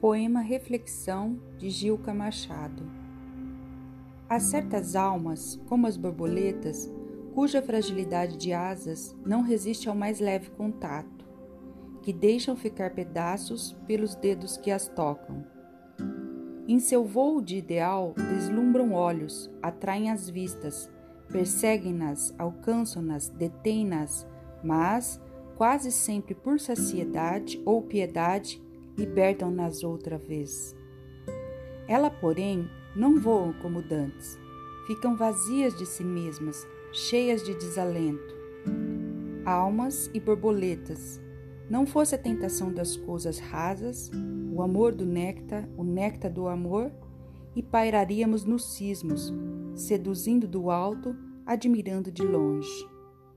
Poema Reflexão de Gilca Machado. Há certas almas, como as borboletas, cuja fragilidade de asas não resiste ao mais leve contato, que deixam ficar pedaços pelos dedos que as tocam. Em seu vôo de ideal, deslumbram olhos, atraem as vistas, perseguem-nas, alcançam-nas, detêm-nas, mas, quase sempre por saciedade ou piedade, libertam-nas outra vez. Ela, porém, não voam como dantes, ficam vazias de si mesmas, cheias de desalento. Almas e borboletas, não fosse a tentação das coisas rasas, o amor do néctar, o néctar do amor, e pairaríamos nos cismos, seduzindo do alto, admirando de longe.